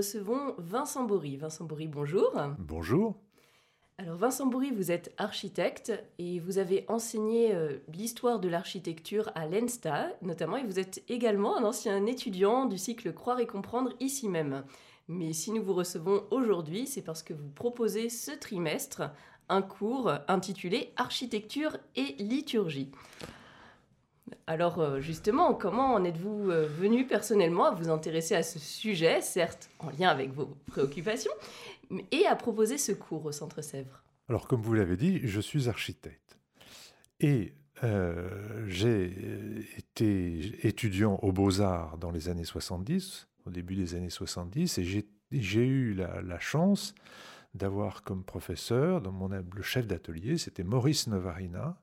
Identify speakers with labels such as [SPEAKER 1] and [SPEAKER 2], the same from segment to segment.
[SPEAKER 1] Recevons Vincent Bory. Vincent Bory, bonjour.
[SPEAKER 2] Bonjour.
[SPEAKER 1] Alors Vincent Bory, vous êtes architecte et vous avez enseigné euh, l'histoire de l'architecture à l'ENSTA notamment et vous êtes également un ancien étudiant du cycle Croire et comprendre ici même. Mais si nous vous recevons aujourd'hui, c'est parce que vous proposez ce trimestre un cours intitulé Architecture et liturgie. Alors euh, justement, comment en êtes-vous euh, venu personnellement à vous intéresser à ce sujet, certes en lien avec vos préoccupations, et à proposer ce cours au Centre Sèvres?
[SPEAKER 2] Alors, comme vous l'avez dit, je suis architecte. Et euh, j'ai été étudiant aux Beaux-Arts dans les années 70, au début des années 70, et j'ai- eu la, la chance d'avoir comme professeur, dans mon, le chef d'atelier, c'était Maurice Novarina.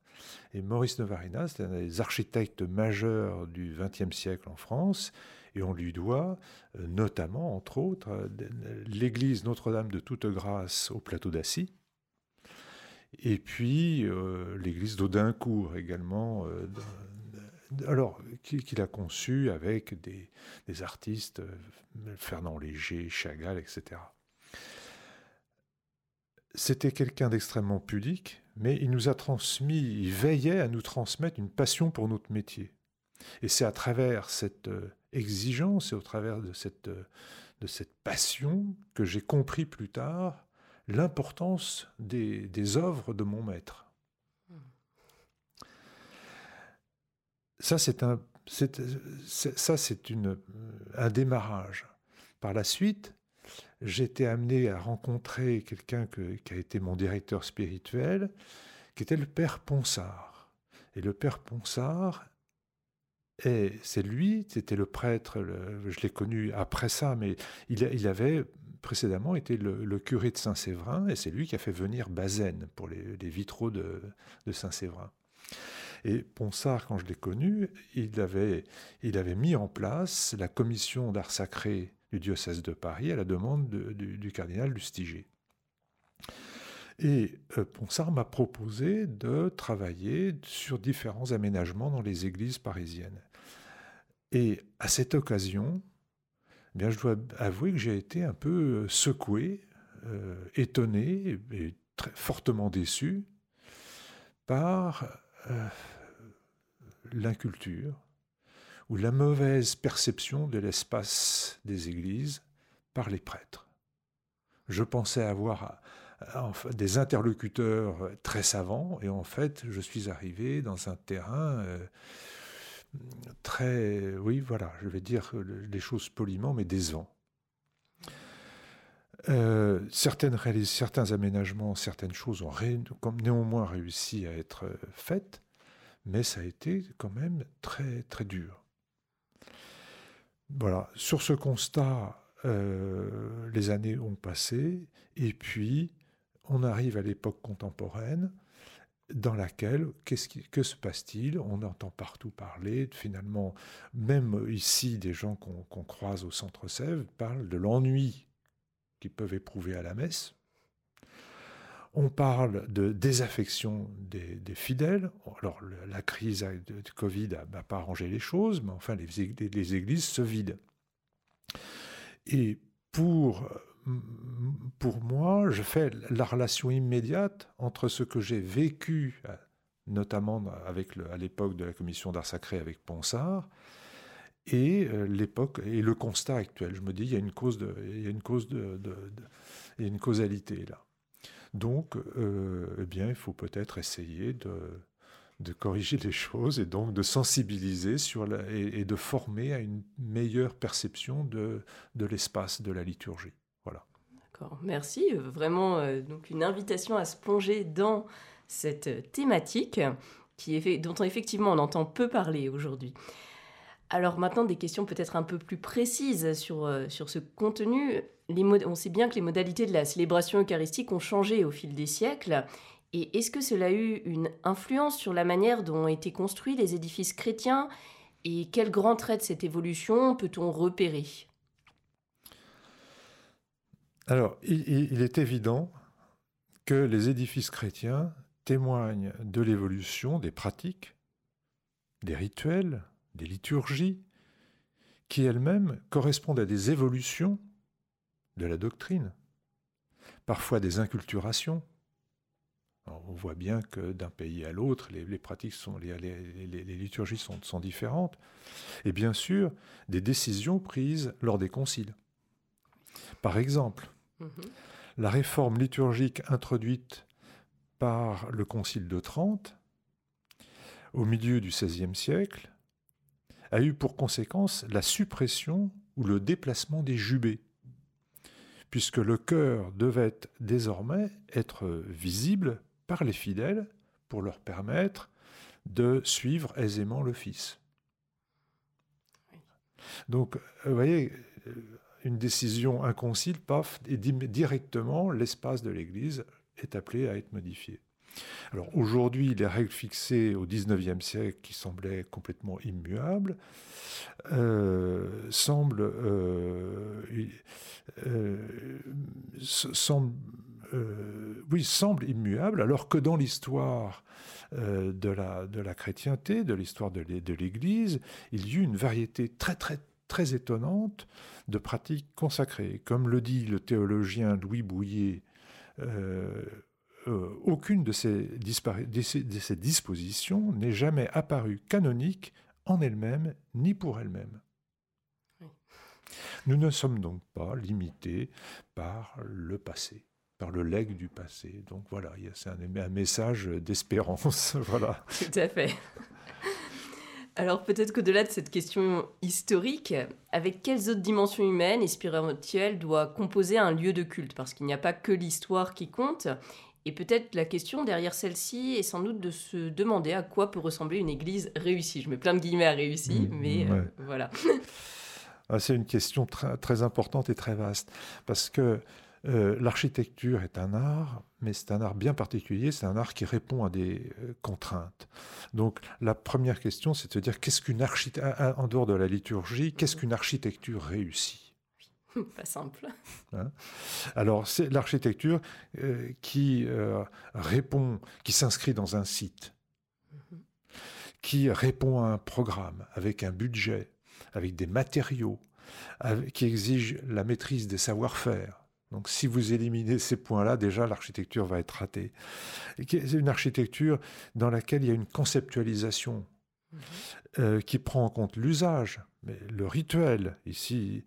[SPEAKER 2] Et Maurice Novarina, c'est un des architectes majeurs du XXe siècle en France, et on lui doit euh, notamment, entre autres, euh, l'église Notre-Dame de Toute-Grâce au plateau d'Assy, et puis euh, l'église d'Audincourt également, qu'il a conçu avec des, artistes, Fernand Léger, Chagall, etc. C'était quelqu'un d'extrêmement pudique, mais il nous a transmis, il veillait à nous transmettre une passion pour notre métier. Et c'est à travers cette euh, exigence et au travers de cette, euh, de cette passion que j'ai compris plus tard l'importance des, des œuvres de mon maître. Ça, c'est un, ça, c'est une, un démarrage. Par la suite, été amené à rencontrer quelqu'un que- qui a été mon directeur spirituel, qui était le père Ponsard. Et le père Ponsard, et c'est lui, c'était le prêtre, je l'ai connu après ça, mais il, avait précédemment été le, curé de Saint-Séverin, et c'est lui qui a fait venir Bazaine pour les, vitraux de, Saint-Séverin. Et Ponsard, quand je l'ai connu, il avait mis en place la commission d'art sacré du diocèse de Paris à la demande de- du, cardinal Lustiger. Et euh, Ponsard m'a proposé de travailler sur différents aménagements dans les églises parisiennes. Et à cette occasion, eh je dois avouer que j'ai été un peu euh, secoué, euh, étonné et très fortement déçu par l'inculture ou la mauvaise perception de l'espace des églises par les prêtres. Je pensais avoir euh, des interlocuteurs très savants et en fait je suis arrivé dans un terrain euh, très, oui voilà, je vais dire les choses poliment mais décevant. Euh, certains aménagements, certaines choses ont néanmoins réussi à être faites, mais ça a été quand même très très dur. Voilà, sur ce constat, euh, les années ont passé, et puis on arrive à l'époque contemporaine, dans laquelle, qu'est-ce que se passe-t-il? On entend partout parler, finalement, même ici, des gens qu'on qu'on croise au centre Sèvres parlent de l'ennui qu'ils peuvent éprouver à la messe. On parle de désaffection des, fidèles. Alors, la crise de, Covid n'a pas arrangé les choses, mais enfin, les, ég- les églises se vident. Et pour, moi, je fais la relation immédiate entre ce que j'ai vécu, euh, notamment à l'époque de la commission d'art sacré avec Ponsard, et l'époque et le constat actuel. Je me dis, il y a une cause une causalité là. Donc, eh bien, il faut peut-être essayer de, corriger les choses et donc de sensibiliser sur la, et, de former à une meilleure perception de, de l'espace de la liturgie. Voilà.
[SPEAKER 1] D'accord, merci. Vraiment, donc une invitation à se plonger dans cette thématique qui est, dont effectivement on entend peu parler aujourd'hui. Alors maintenant, des questions peut-être un peu plus précises sur, euh, sur ce contenu. On sait bien que les modalités de la célébration eucharistique ont changé au fil des siècles. Et est-ce que cela a eu une influence sur la manière dont ont été construits les édifices chrétiens? Et quel grand trait de cette évolution peut-on repérer?
[SPEAKER 2] Alors, il est évident que les édifices chrétiens témoignent de l'évolution des pratiques, des rituels, des liturgies, qui elles-mêmes correspondent à des évolutions de la doctrine, parfois des inculturations. on voit bien que d'un pays à l'autre, les, pratiques sont, les, liturgies sont, sont, différentes, et bien sûr des décisions prises lors des conciles. Par exemple, mhm. la réforme liturgique introduite par le Concile de Trente, au milieu du XVIe siècle, a eu pour conséquence la suppression ou le déplacement des jubés, puisque le cœur devait désormais être visible par les fidèles pour leur permettre de suivre aisément l'office. Donc, vous voyez, une décision, un concile, paf, et directement l'espace de l'Église est appelé à être modifié. Alors aujourd'hui, les règles fixées au XIXe siècle, qui semblaient complètement immuables, euh, semblent, euh, euh, semblent oui, semblent immuables, alors que dans l'histoire de, la, de la chrétienté, de l'histoire de l'Église, il y eut une variété très très très étonnante de pratiques consacrées. Comme le dit le théologien Louis Bouillet euh, euh, aucune de ces dispositions n'est jamais apparue canonique en elle-même ni pour elle-même. Nous ne sommes donc pas limités par le passé, par le legs du passé. Donc voilà, c'est un, un message d'espérance. voilà.
[SPEAKER 1] Tout à fait. Alors peut-être qu'au-delà de cette question historique, avec quelles autres dimensions humaines et spirituelles doit composer un lieu de culte? Parce qu'il n'y a pas que l'histoire qui compte. Et peut-être la question derrière celle-ci est sans doute de se demander à quoi peut ressembler une église réussie. Je mets plein de guillemets à réussi, mmh, mais euh, voilà.
[SPEAKER 2] Ah, c'est une question très, très importante et très vaste. Parce que euh, l'architecture est un art, mais c'est un art bien particulier, c'est un art qui répond à des euh, contraintes. Donc la première question, c'est de se dire qu'est-ce qu'une architecture, en dehors de la liturgie, qu'est-ce qu'une architecture réussie?
[SPEAKER 1] Pas simple.
[SPEAKER 2] Hein? Alors c'est l'architecture euh, qui répond, qui s'inscrit dans un site, mhm. qui répond à un programme avec un budget, avec des matériaux, qui exige la maîtrise des savoir-faire donc si vous éliminez ces points-là, déjà l'architecture va être ratée. C'est une architecture dans laquelle il y a une conceptualisation mhm. euh, qui prend en compte l'usage, mais le rituel, ici,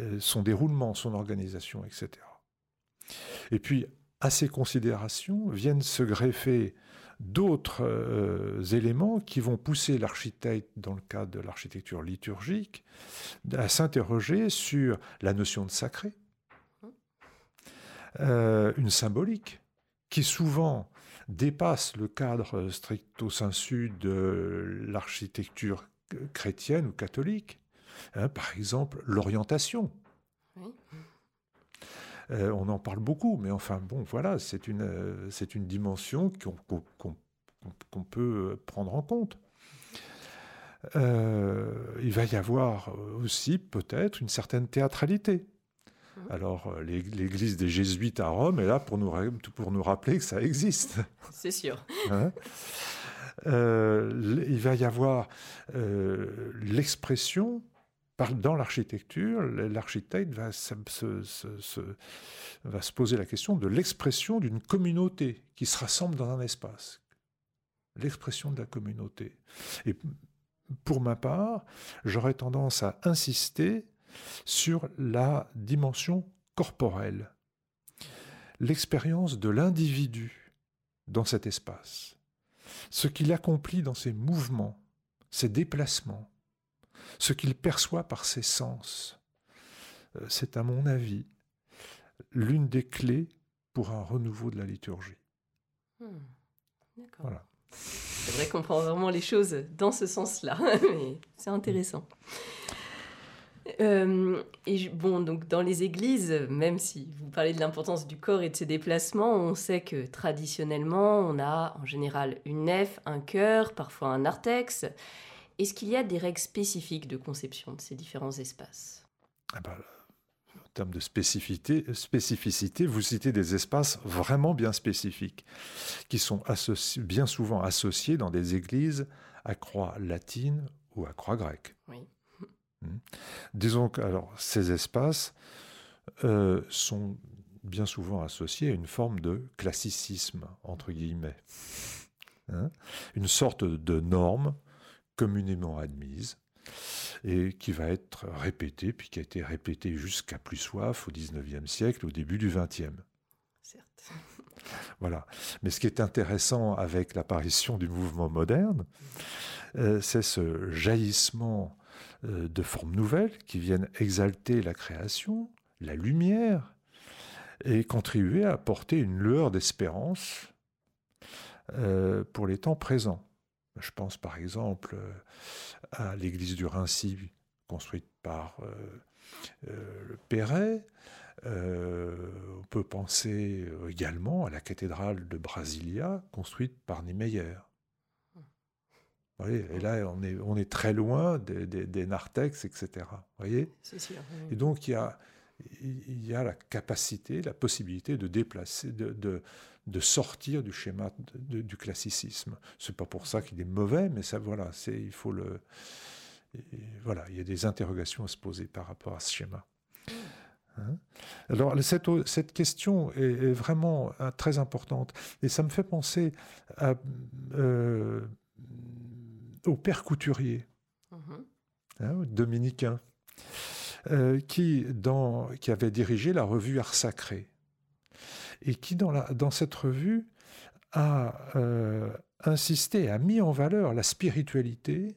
[SPEAKER 2] euh, son déroulement, son organisation, etc. Et puis, à ces considérations viennent se greffer d'autres euh, éléments qui vont pousser l'architecte, dans le cadre de l'architecture liturgique, à s'interroger sur la notion de sacré, euh, une symbolique qui souvent dépasse le cadre stricto sensu de l'architecture chrétienne ou catholique. Hein, par exemple, l'orientation. Euh, on en parle beaucoup, mais enfin bon, voilà, c'est une, euh, c'est une dimension qu'on peut prendre en compte. il va y avoir aussi peut-être une certaine théâtralité. Mhm. Alors, euh, l'église des jésuites à Rome est là pour nous, pour nous rappeler que ça existe.
[SPEAKER 1] C'est sûr.
[SPEAKER 2] Hein? Euh, il va y avoir euh, l'expression dans l'architecture, l'architecte va se, poser la question de l'expression d'une communauté qui se rassemble dans un espace. L'expression de la communauté. Et pour ma part, j'aurais tendance à insister sur la dimension corporelle, l'expérience de l'individu dans cet espace, ce qu'il accomplit dans ses mouvements, ses déplacements, ce qu'il perçoit par ses sens. Euh, c'est à mon avis l'une des clés pour un renouveau de la liturgie.
[SPEAKER 1] Hmm. Voilà. C'est vrai qu'on prend vraiment les choses dans ce sens-là, mais c'est intéressant. Euh, et bon, donc dans les églises, même si vous parlez de l'importance du corps et de ses déplacements, on sait que traditionnellement, on a en général une nef, un chœur, parfois un narthex. Est-ce qu'il y a des règles spécifiques de conception de ces différents espaces?
[SPEAKER 2] Ah bah, En termes de spécificité, spécificité, vous citez des espaces vraiment bien spécifiques, qui sont bien souvent associés dans des églises à croix latine ou à croix grecque.
[SPEAKER 1] Oui.
[SPEAKER 2] Hmm. Disons que alors, ces espaces euh, sont bien souvent associés à une forme de classicisme, entre guillemets. Hein. une sorte de norme communément admise et qui va être répétée, puis qui a été répétée jusqu'à plus soif au XIXe siècle, au début du XXe.
[SPEAKER 1] Certes.
[SPEAKER 2] Voilà. Mais ce qui est intéressant avec l'apparition du mouvement moderne, euh, c'est ce jaillissement euh, de formes nouvelles qui viennent exalter la création, la lumière, et contribuer à apporter une lueur d'espérance euh, pour les temps présents. Je pense par exemple à l'église du Rincy, construite par le Perret. on peut penser également à la cathédrale de Brasilia, construite par Niemeyer et là, on est, on est très loin des, des, narthex, etc. Voyez? Et donc, il y, a, il y a la capacité, la possibilité de déplacer, de, de, de sortir du schéma du classicisme. C'est pas pour ça qu'il est mauvais, mais ça, voilà, c'est, il faut le. voilà, il y a des interrogations à se poser par rapport à ce schéma. Hein? Alors, cette, cette question est, vraiment euh, très importante. Et ça me fait penser à. Euh, au père couturier, mhm. hein, dominicain, euh, qui, avait dirigé la revue Art Sacré, et qui, dans, cette revue, a euh, insisté, a mis en valeur la spiritualité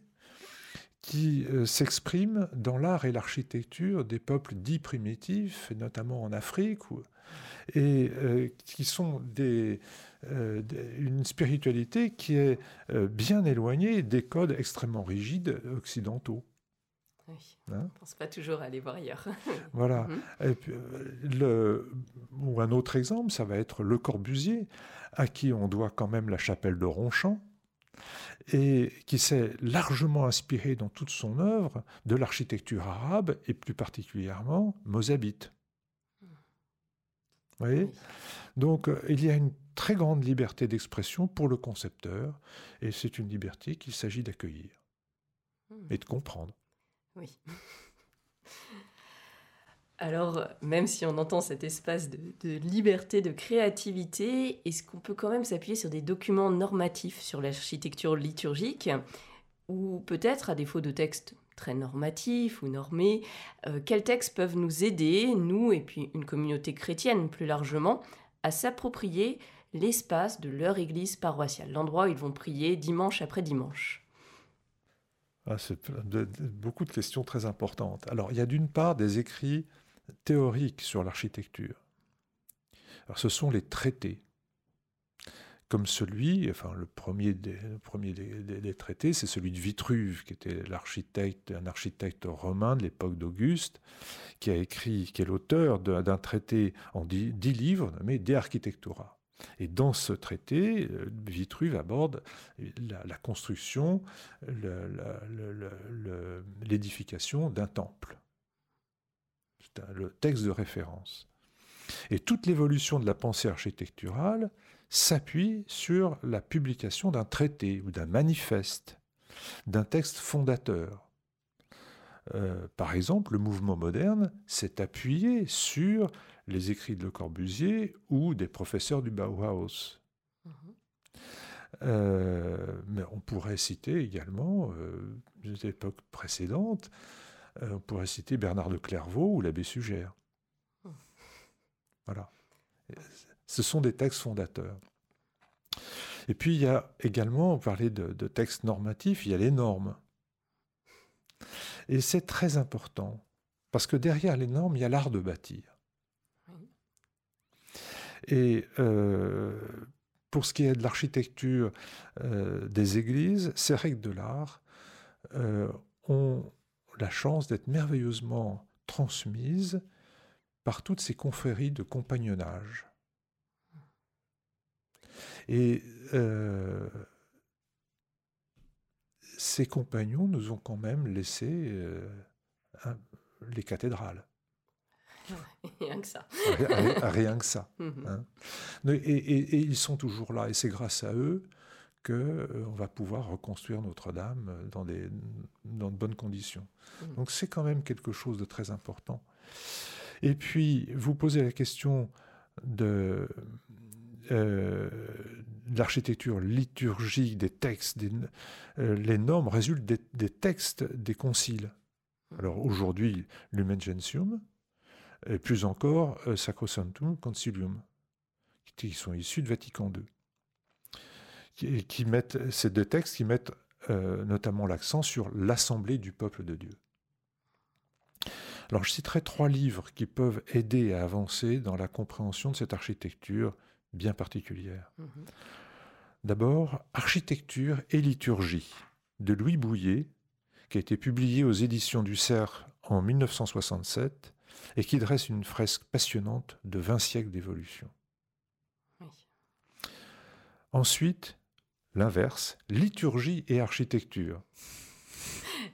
[SPEAKER 2] qui euh, s'exprime dans l'art et l'architecture des peuples dits primitifs, notamment en Afrique, et qui sont une spiritualité qui est bien éloignée des codes extrêmement rigides occidentaux.
[SPEAKER 1] Oui, hein on ne pense pas toujours à aller voir ailleurs.
[SPEAKER 2] voilà. Mhm. Et puis, euh, le, ou un autre exemple, ça va être Le Corbusier, à qui on doit quand même la chapelle de Ronchamp, et qui s'est largement inspiré dans toute son œuvre de l'architecture arabe, et plus particulièrement mozabite. Vous voyez? Donc, il y a une très grande liberté d'expression pour le concepteur, et c'est une liberté qu'il s'agit d'accueillir hmm. et de comprendre.
[SPEAKER 1] Oui. Alors, même si on entend cet espace de, liberté, de créativité, est-ce qu'on peut quand même s'appuyer sur des documents normatifs sur l'architecture liturgique Ou peut-être, à défaut de textes très normatifs ou normés, euh, quels textes peuvent nous aider, nous et puis une communauté chrétienne plus largement, à s'approprier l'espace de leur église paroissiale, l'endroit où ils vont prier dimanche après dimanche?
[SPEAKER 2] Ah, C'est beaucoup de questions très importantes. Alors, il y a d'une part des écrits théoriques sur l'architecture. Ce sont les traités, comme celui, enfin le premier des, traités, c'est celui de Vitruve, qui était l'architecte, un architecte romain de l'époque d'Auguste, qui a écrit, qui est l'auteur d'un traité en dix, livres nommé De Architectura. Et dans ce traité, euh, Vitruve aborde la, construction, l'édification d'un temple. C'est le texte de référence. Et toute l'évolution de la pensée architecturale s'appuie sur la publication d'un traité ou d'un manifeste, d'un texte fondateur. Euh, par exemple, le mouvement moderne s'est appuyé sur les écrits de Le Corbusier ou des professeurs du Bauhaus. Mhm. mais on pourrait citer également des époques précédentes, on pourrait citer Bernard de Clairvaux ou l'abbé Sugère. Voilà. Ce sont des textes fondateurs. Et puis il y a également, on parlait de, textes normatifs, il y a les normes. Et c'est très important, parce que derrière les normes, il y a l'art de bâtir. Et euh, pour ce qui est de l'architecture euh, des églises, ces règles de l'art euh, ont la chance d'être merveilleusement transmises par toutes ces confréries de compagnonnage. Et ces compagnons nous ont quand même laissé les cathédrales.
[SPEAKER 1] Rien que ça.
[SPEAKER 2] Rien, que ça. Mhm. Hein. Et, ils sont toujours là, et c'est grâce à eux qu'on euh, va pouvoir reconstruire Notre-Dame dans, des, dans de bonnes conditions. Mhm. Donc c'est quand même quelque chose de très important. Et puis, vous posez la question de, euh, l'architecture liturgique des textes, euh, les normes résultent des, textes des conciles. Alors aujourd'hui, Lumen Gentium, et plus encore euh, Sacrosanctum Concilium, qui sont issus de Vatican II. Qui, qui mettent, ces deux textes qui mettent notamment l'accent sur l'assemblée du peuple de Dieu. Alors je citerai trois livres qui peuvent aider à avancer dans la compréhension de cette architecture bien particulière. Mhm. D'abord, Architecture et liturgie de Louis Bouillet, qui a été publié aux éditions du Cerf en 1967 et qui dresse une fresque passionnante de 20 siècles d'évolution. Ensuite, l'inverse, liturgie et architecture.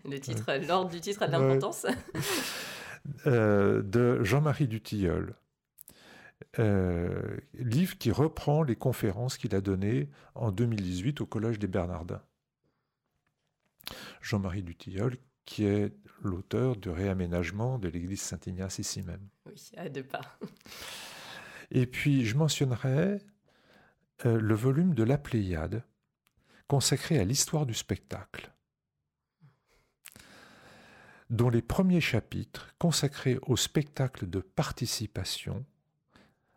[SPEAKER 1] Le titre, l'ordre du titre a de l'importance.
[SPEAKER 2] Euh, de Jean-Marie Dutilleul. Euh, livre qui reprend les conférences qu'il a données en 2018 au Collège des Bernardins. Jean-Marie Dutilleul, qui est l'auteur du réaménagement de l'église Saint-Ignace ici même.
[SPEAKER 1] Oui, à deux pas.
[SPEAKER 2] Et puis, je mentionnerai euh, le volume de La Pléiade, consacré à l'histoire du spectacle, dont les premiers chapitres, consacrés au spectacle de participation,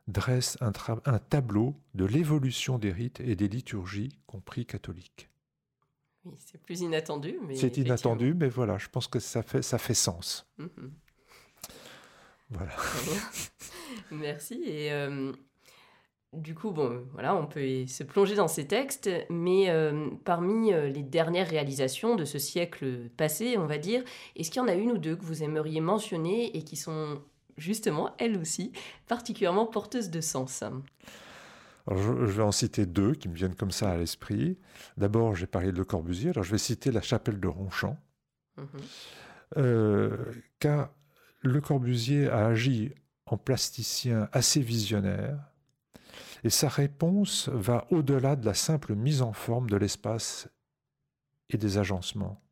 [SPEAKER 2] dresse un, tableau de l'évolution des rites et des liturgies, compris catholiques.
[SPEAKER 1] Oui, c'est plus inattendu, mais.
[SPEAKER 2] C'est inattendu, mais voilà, je pense que ça fait, ça fait sens. Mhm. Voilà.
[SPEAKER 1] Merci. Et euh, du coup, bon, voilà, on peut se plonger dans ces textes, mais euh, parmi euh, les dernières réalisations de ce siècle passé, on va dire, est-ce qu'il y en a une ou deux que vous aimeriez mentionner et qui sont justement, elle aussi, particulièrement porteuse de sens?
[SPEAKER 2] Je, vais en citer deux qui me viennent comme ça à l'esprit. D'abord, j'ai parlé de Le Corbusier, alors je vais citer la chapelle de Ronchamp, mhm. euh, car Le Corbusier a agi en plasticien assez visionnaire, et sa réponse va au-delà de la simple mise en forme de l'espace et des agencements.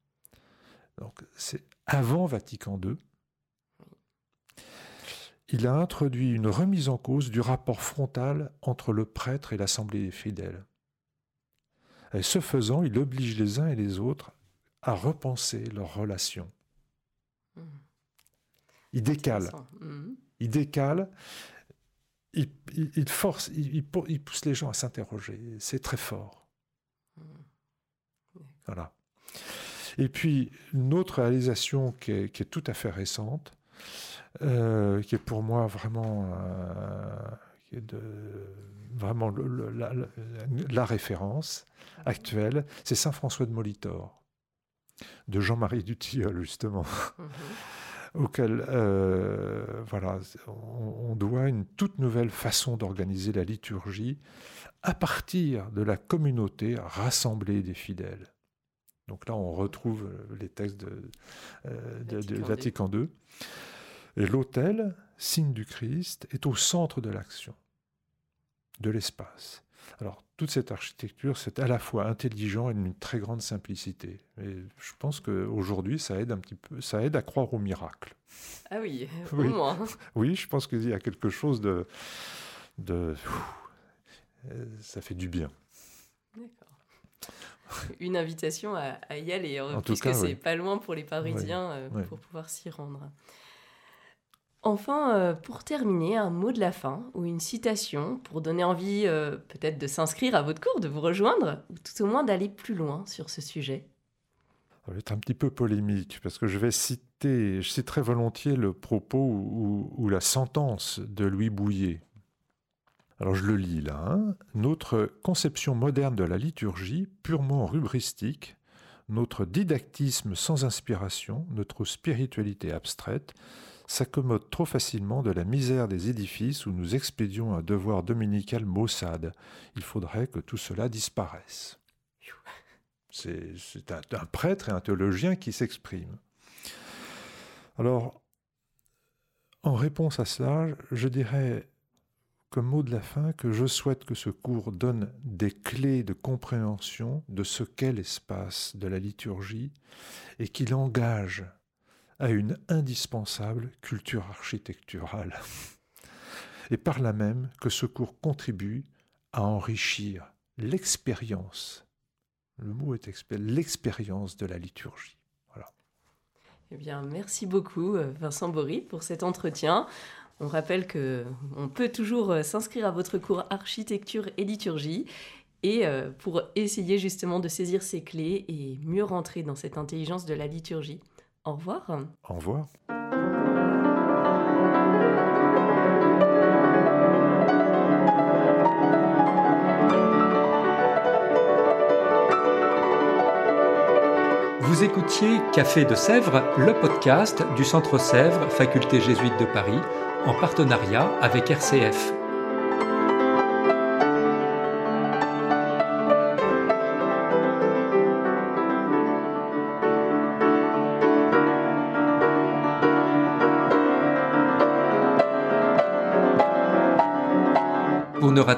[SPEAKER 2] Donc, c'est avant Vatican II, il a introduit une remise en cause du rapport frontal entre le prêtre et l'assemblée des fidèles. Et ce faisant, il oblige les uns et les autres à repenser leurs relations. Mmh. Il décale. Mmh. Il décale. Il, force, il, pousse les gens à s'interroger. C'est très fort. Mmh. Voilà. Et puis, une autre réalisation qui est tout à fait récente, euh, qui est pour moi vraiment, euh, de, vraiment la, référence actuelle, c'est Saint François de Molitor, de Jean-Marie Dutilleul justement. Mhm. auquel euh, voilà, on, doit une toute nouvelle façon d'organiser la liturgie à partir de la communauté rassemblée des fidèles. Donc là, on retrouve les textes de, de Vatican II. Et l'autel, signe du Christ, est au centre de l'action, de l'espace. Alors, toute cette architecture, c'est à la fois intelligent et d'une très grande simplicité. Et je pense qu'aujourd'hui, ça aide un petit peu, ça aide à croire au miracle.
[SPEAKER 1] Ah oui, oui. au moins.
[SPEAKER 2] Oui, je pense qu'il y a quelque chose de. de ça fait du bien.
[SPEAKER 1] D'accord. Une invitation à, y aller, hein, puisque c'est pas loin pour les Parisiens euh, pour pouvoir s'y rendre. Enfin, euh, pour terminer, un mot de la fin ou une citation pour donner envie euh, peut-être de s'inscrire à votre cours, de vous rejoindre, ou tout au moins d'aller plus loin sur ce sujet.
[SPEAKER 2] Ça va être un petit peu polémique parce que je vais citer, je citerai volontiers le propos ou, la sentence de Louis Bouillet. Alors je le lis là. Hein. Notre conception moderne de la liturgie, purement rubristique, notre didactisme sans inspiration, notre spiritualité abstraite, s'accommode trop facilement de la misère des édifices où nous expédions un devoir dominical maussade. Il faudrait que tout cela disparaisse. C'est un, prêtre et un théologien qui s'exprime. Alors, en réponse à cela, je dirais comme mot de la fin que je souhaite que ce cours donne des clés de compréhension de ce qu'est l'espace de la liturgie et qu'il engage à une indispensable culture architecturale. Et par là même que ce cours contribue à enrichir l'expérience, le mot est l'expérience de la liturgie.
[SPEAKER 1] Eh bien, merci beaucoup euh, Vincent Bory pour cet entretien. On rappelle que on peut toujours euh, s'inscrire à votre cours architecture et liturgie et euh, pour essayer justement de saisir ces clés et mieux rentrer dans cette intelligence de la liturgie. Au revoir.
[SPEAKER 2] Au revoir.
[SPEAKER 3] Vous écoutiez Café de Sèvres, le podcast du Centre Sèvres, Faculté jésuite de Paris, en partenariat avec RCF.